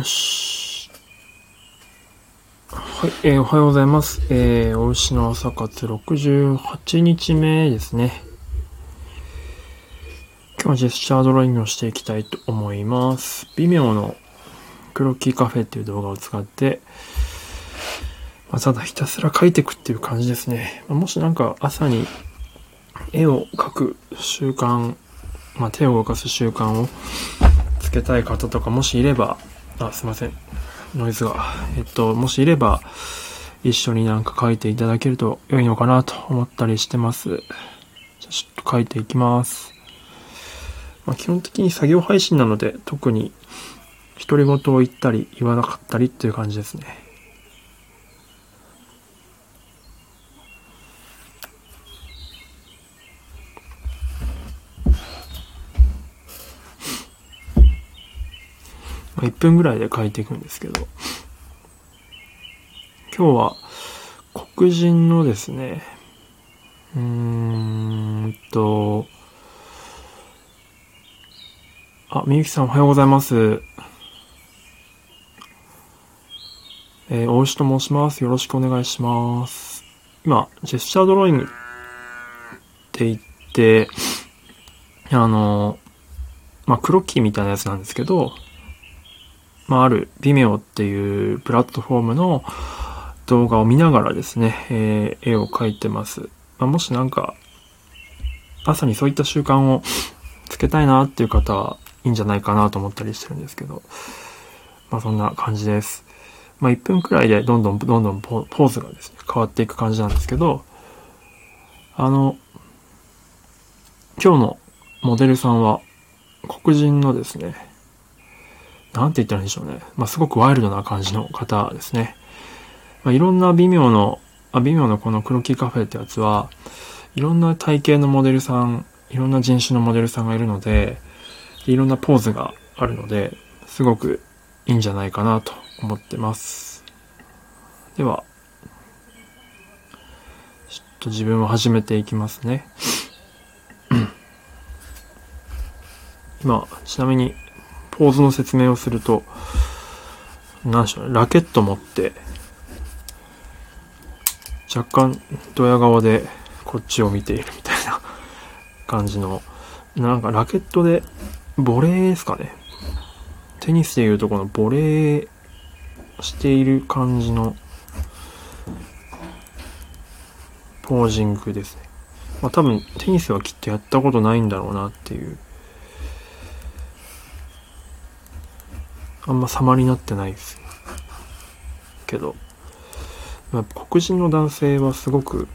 よし。はい、えーおはようございます。えー、お牛の朝活68日目ですね。今日はジェスチャードローイングをしていきたいと思います。微妙のクロッキーカフェっていう動画を使って、まあ、ただひたすら描いていくっていう感じですね。まあもしなんか朝に絵を描く習慣、まあ、手を動かす習慣をつけたい方とかもしいれば、あ、すいません。ノイズが。えっと、もしいれば、一緒になんか書いていただけると良いのかなと思ったりしてます。じゃちょっと書いていきます。まあ、基本的に作業配信なので、特に独り言を言ったり言わなかったりっていう感じですね。1分ぐらいで書いていくんですけど、今日は黒人のですね、うーんと、あ、みゆきさんおはようございます。えー、大牛と申します。よろしくお願いします。今、ジェスチャードローイングって言って、あの、まあ、クロッキーみたいなやつなんですけど、まあ、ある Vimeo っていうプラットフォームの動画を見ながらですね、えー絵を描いてます。まあ、もしなんか、朝にそういった習慣をつけたいなっていう方はいいんじゃないかなと思ったりしてるんですけど、まあそんな感じです。まあ1分くらいでどんどんどんどんポポーズがですね、変わっていく感じなんですけど、あの、今日のモデルさんは黒人のですね、なんて言ったらいいんでしょうね。まあ、すごくワイルドな感じの方ですね。まあ、いろんな微妙の、あ、微妙のこのクロキーカフェってやつは、いろんな体型のモデルさん、いろんな人種のモデルさんがいるので、いろんなポーズがあるので、すごくいいんじゃないかなと思ってます。では、ちょっと自分を始めていきますね。今、ちなみに、ポーズの説明をすると、何でしょう、ラケット持って、若干ドヤ顔でこっちを見ているみたいな 感じの、なんかラケットで、ボレーですかね。テニスでいうとこのボレーしている感じの、ポージングですね。まあ多分テニスはきっとやったことないんだろうなっていう。あんま様になってないです。けど、まあ黒人の男性はすごく、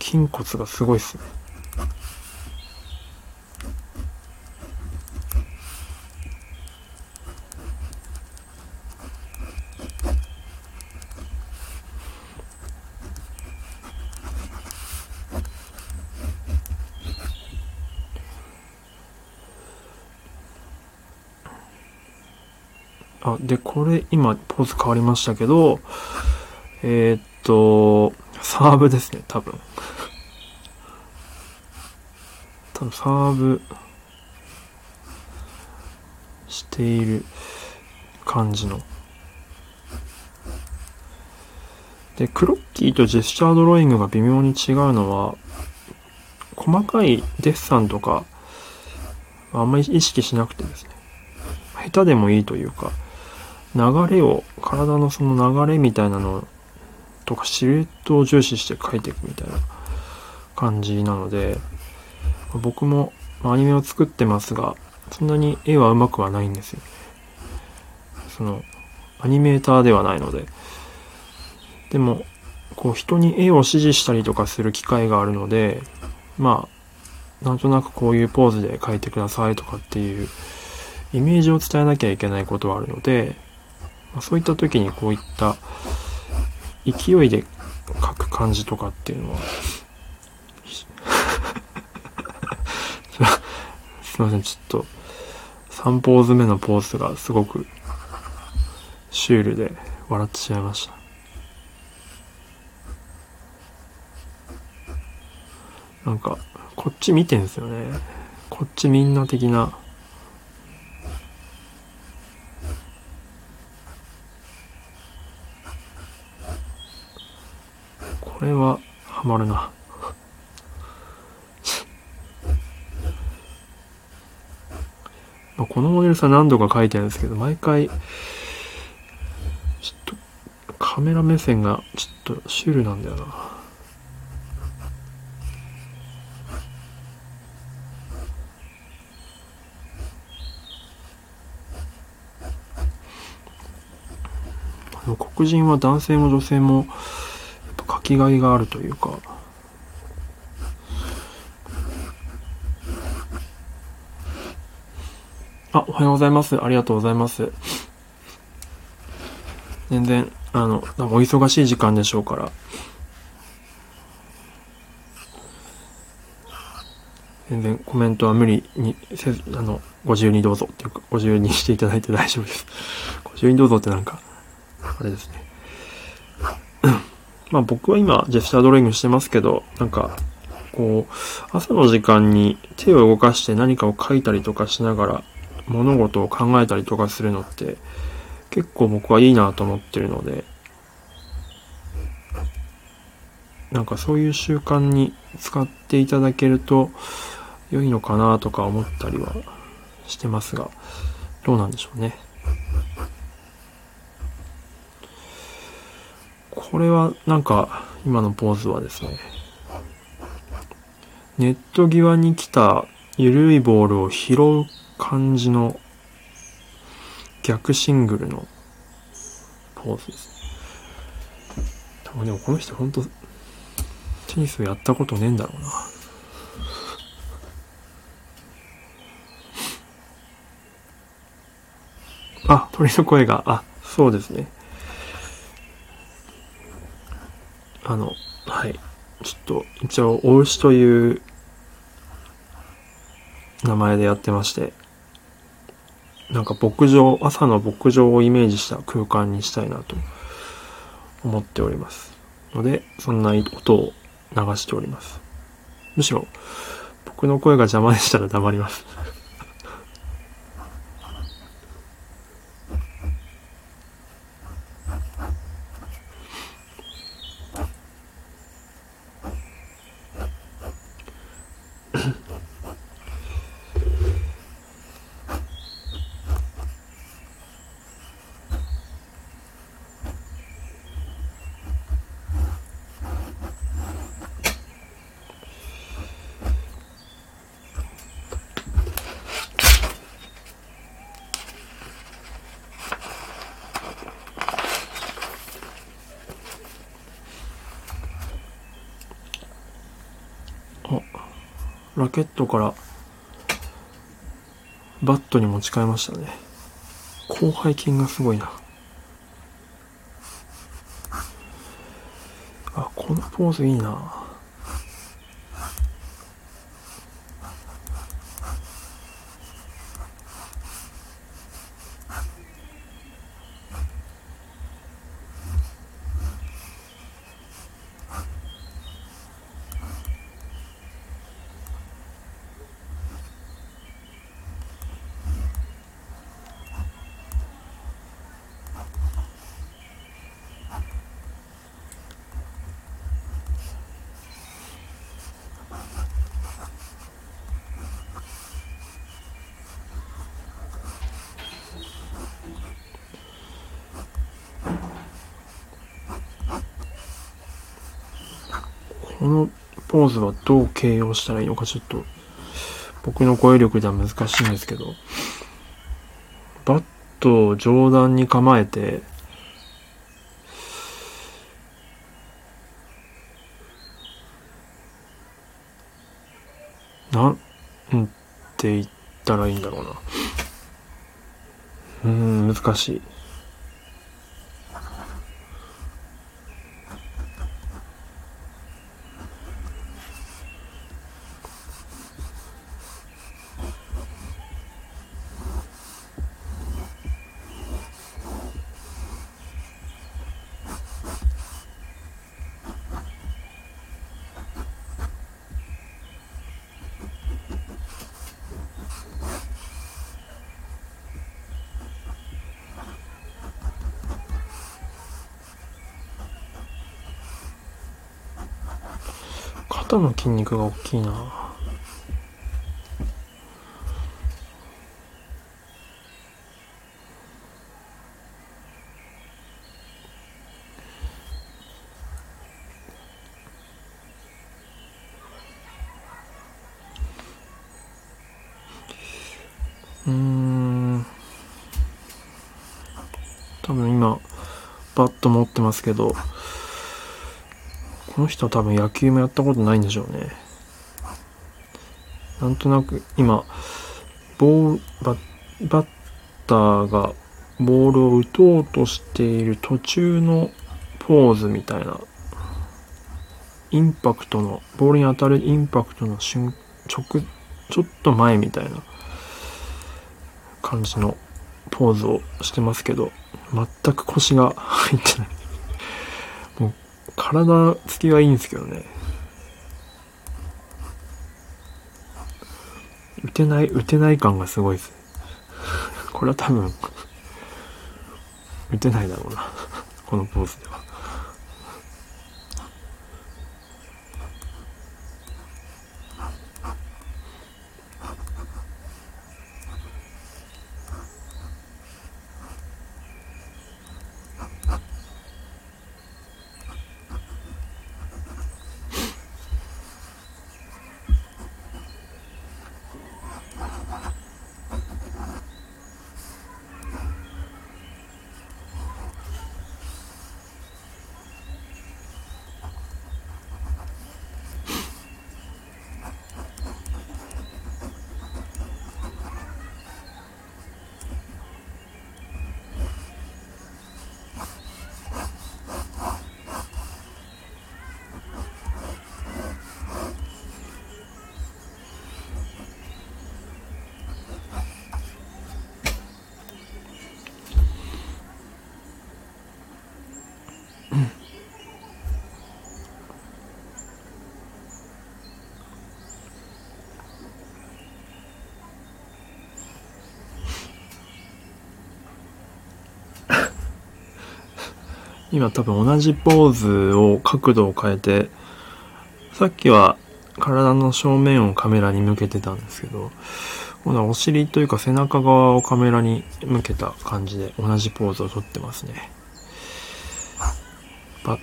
筋骨がすごいっすね。あ、で、これ今ポーズ変わりましたけど、えーっと、サーブですね、多分。多分サーブしている感じの。で、クロッキーとジェスチャードローイングが微妙に違うのは、細かいデッサンとか、あんまり意識しなくてですね。下手でもいいというか、流れを、体のその流れみたいなのとかシルエットを重視して描いていくみたいな感じなので、僕もアニメを作ってますが、そんなに絵は上手くはないんですよ。その、アニメーターではないので。でも、こう人に絵を指示したりとかする機会があるので、まあ、なんとなくこういうポーズで描いてくださいとかっていうイメージを伝えなきゃいけないことはあるので、まあ、そういった時にこういった勢いで書く感じとかっていうのは、すいません、ちょっと3ポーズ目のポーズがすごくシュールで笑ってしまいました。なんか、こっち見てんすよね。こっちみんな的なこれはハマるな。このモデルさ何度か書いてあるんですけど、毎回、ちょっとカメラ目線がちょっとシュールなんだよな。黒人は男性も女性もきがいがあるというかあ、おはようございます。ありがとうございます。全然、あの、お忙しい時間でしょうから。全然コメントは無理にせず、あの、ご自由にどうぞっていうか、ご自由にしていただいて大丈夫です。ご自由にどうぞってなんか、あれですね。まあ僕は今、ジェスチャードロイングしてますけど、なんか、こう、朝の時間に手を動かして何かを書いたりとかしながら、物事を考えたりとかするのって、結構僕はいいなと思ってるので、なんかそういう習慣に使っていただけると良いのかなとか思ったりはしてますが、どうなんでしょうね。これはなんか今のポーズはですね、ネット際に来た緩いボールを拾う感じの逆シングルのポーズです。多分でもこの人ほんとテニスやったことねえんだろうな。あ、鳥の声が、あ、そうですね。あの、はい。ちょっと、一応、お牛という名前でやってまして、なんか牧場、朝の牧場をイメージした空間にしたいなと思っております。ので、そんな音を流しております。むしろ、僕の声が邪魔でしたら黙ります。ラケットからバットに持ち替えましたね。広背筋がすごいな。あ、このポーズいいな。このポーズはどう形容したらいいのかちょっと僕の語彙力では難しいんですけど、バットを上段に構えて、なんて言ったらいいんだろうな。うん、難しい。肩の筋肉が大きいな。うん。多分今バット持ってますけど。この人は多分野球もやったことないんでしょうねなんとなく今ボールババッターがボールを打とうとしている途中のポーズみたいなインパクトのボールに当たるインパクトの瞬直ちょっと前みたいな感じのポーズをしてますけど、全く腰が入ってない。体つきはいいんですけどね。打てない、打てない感がすごいです。これは多分、打てないだろうな。このポーズでは。今多分同じポーズを角度を変えて、さっきは体の正面をカメラに向けてたんですけど、今度はお尻というか背中側をカメラに向けた感じで同じポーズをとってますね。パッ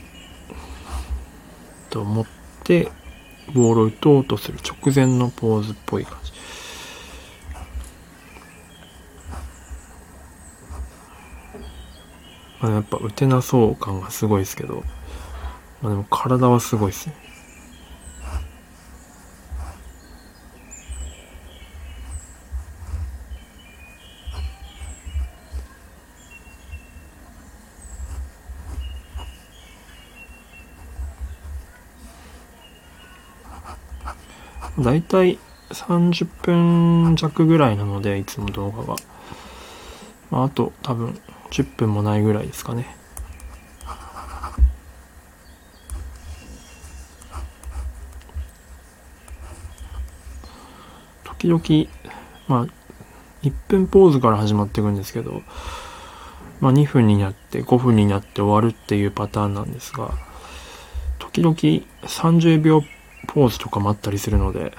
と持って、ボールを打とうとする直前のポーズっぽい感じ。まあ、やっぱ打てなそう感がすごいですけど、まあ、でも体はすごいですね。だいたい30分弱ぐらいなので、いつも動画が。まあ、あと多分10分もないぐらいですかね。時々、まあ、1分ポーズから始まっていくんですけど、まあ2分になって5分になって終わるっていうパターンなんですが、時々30秒ポーズとかもあったりするので、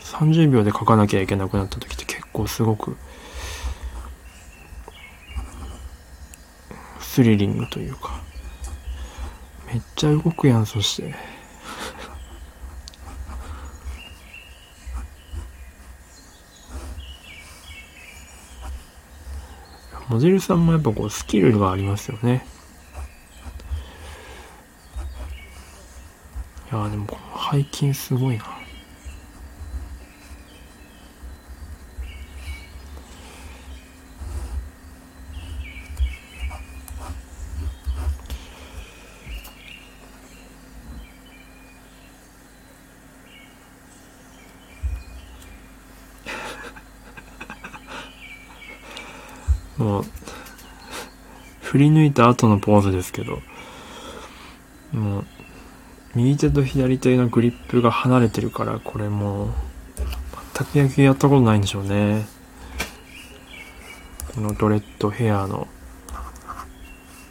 30秒で書かなきゃいけなくなった時って結構すごくスリリングというか、めっちゃ動くやん、そして。モデルさんもやっぱこうスキルがありますよね。いやでもこの背筋すごいな。もう、振り抜いた後のポーズですけど、もう、右手と左手のグリップが離れてるから、これもう、全く野球やったことないんでしょうね。このドレッドヘアの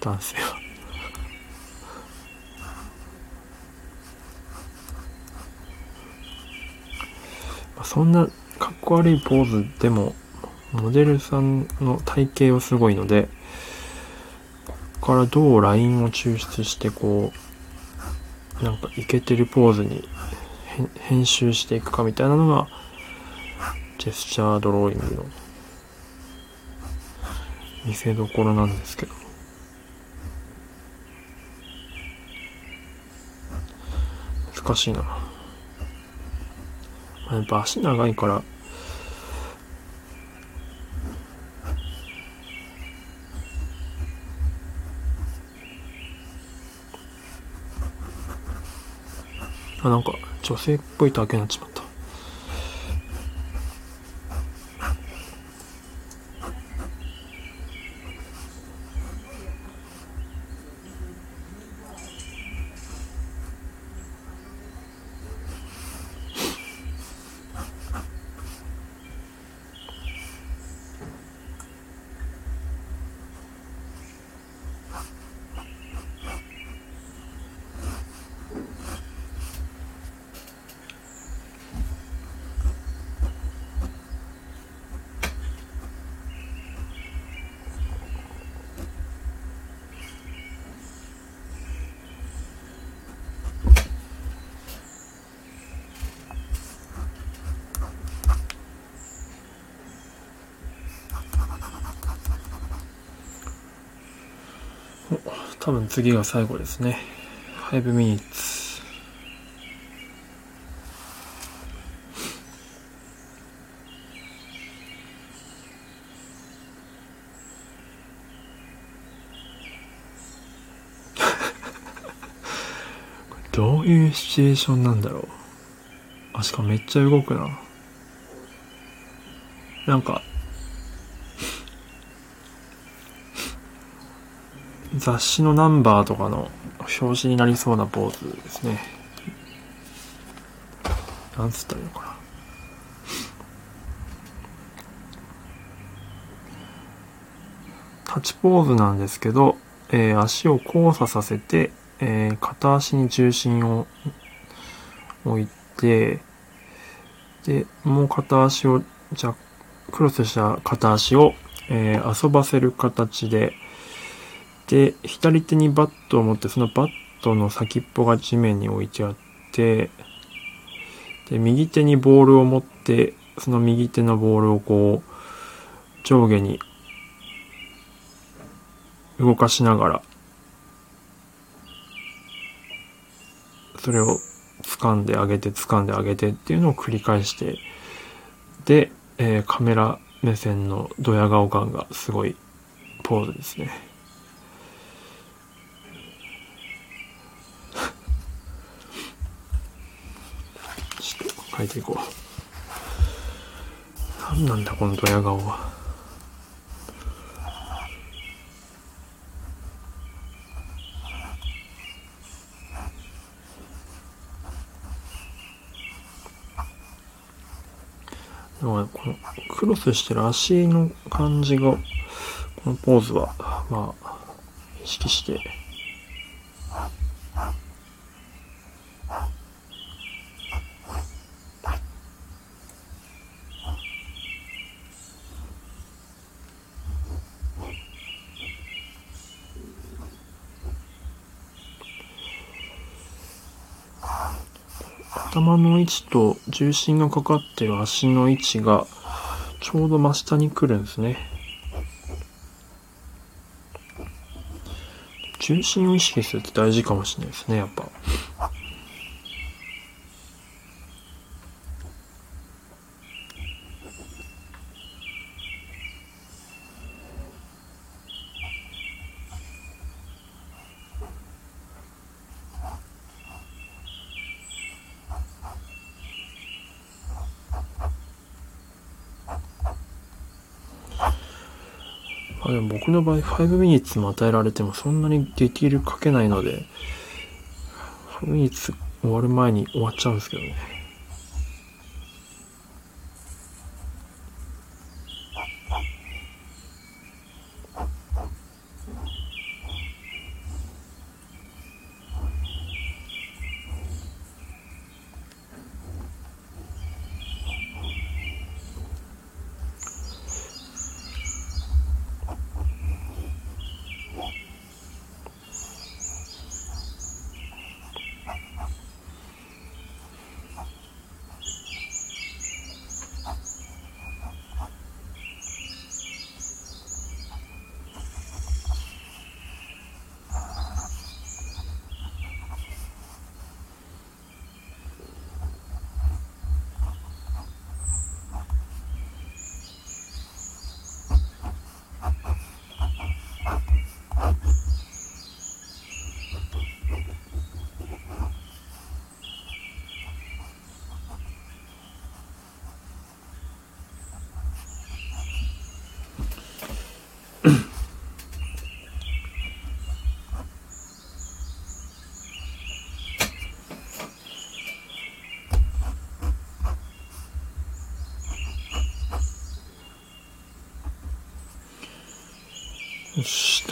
男性は。そんなかっこ悪いポーズでも、モデルさんの体型はすごいので、ここからどうラインを抽出して、こう、なんかイケてるポーズに編集していくかみたいなのが、ジェスチャードローイングの見せどころなんですけど。難しいな。やっぱ足長いから、なんか女性っぽいだけになっちまた。多分次が最後ですね。5 minutes。どういうシチュエーションなんだろう。あ、しかもめっちゃ動くな。なんか、雑誌のナンバーとかの表紙になりそうなポーズですね。なんつったらいいのかな。立ちポーズなんですけど、えー、足を交差させて、えー、片足に重心を置いて、で、もう片足を、じゃクロスした片足を、えー、遊ばせる形で、で、左手にバットを持って、そのバットの先っぽが地面に置いてあって、で、右手にボールを持って、その右手のボールをこう、上下に動かしながら、それを掴んであげて掴んであげてっていうのを繰り返して、で、えー、カメラ目線のドヤ顔感がすごいポーズですね。書いていこう。何なんだこのドヤ顔は。でもこのクロスしてる足の感じが、このポーズは、まあ、意識して頭の位置と重心がかかってる足の位置がちょうど真下に来るんですね。重心を意識するって大事かもしれないですね、やっぱ。僕の場合5ミニッツも与えられてもそんなにできるかけないので、5ミニッツ終わる前に終わっちゃうんですけどね。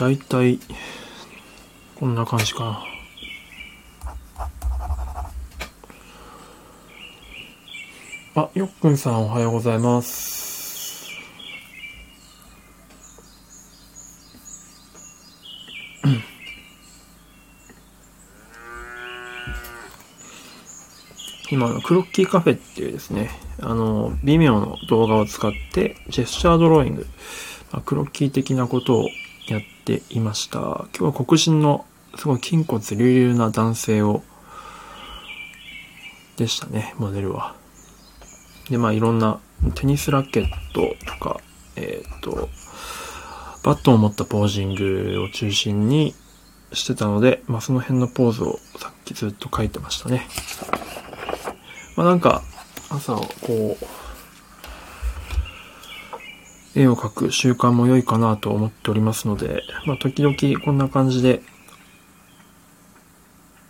よし、だいたい、こんな感じかな。あ、よっくんさんおはようございます。今のクロッキーカフェっていうですね、あの、微妙の動画を使ってジェスチャードローイング、まあ、クロッキー的なことをやっていました。今日は黒人のすごい筋骨隆々な男性を、でしたね、モデルは。で、まあいろんなテニスラケットとか、えっ、と、バットを持ったポージングを中心にしてたので、まあその辺のポーズをさっきずっと書いてましたね。まあなんか、朝をこう、絵を描く習慣も良いかなと思っておりますので、まあ時々こんな感じで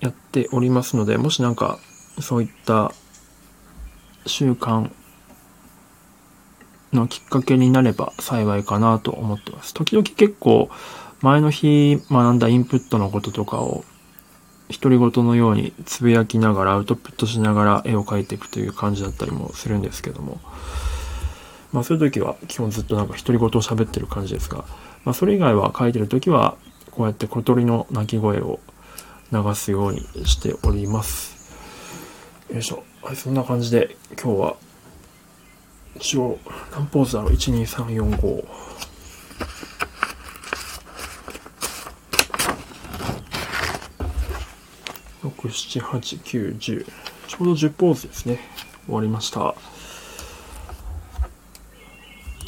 やっておりますので、もしなんかそういった習慣のきっかけになれば幸いかなと思ってます。時々結構前の日学んだインプットのこととかを独り言のようにつぶやきながらアウトプットしながら絵を描いていくという感じだったりもするんですけども、まあそういう時は基本ずっとなんか独り言を喋ってる感じですが、まあそれ以外は描いてる時はこうやって小鳥の鳴き声を流すようにしております。よいしょ。はい、そんな感じで今日は一応何ポーズだろう ?12345 6、7、8、9、10ちょうど10ポーズですね。終わりました。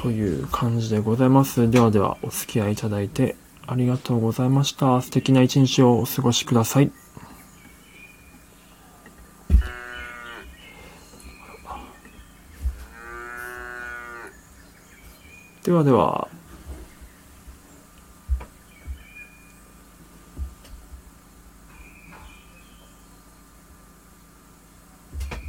という感じでございます。ではではお付き合いいただいてありがとうございました。素敵な一日をお過ごしください。ではでは。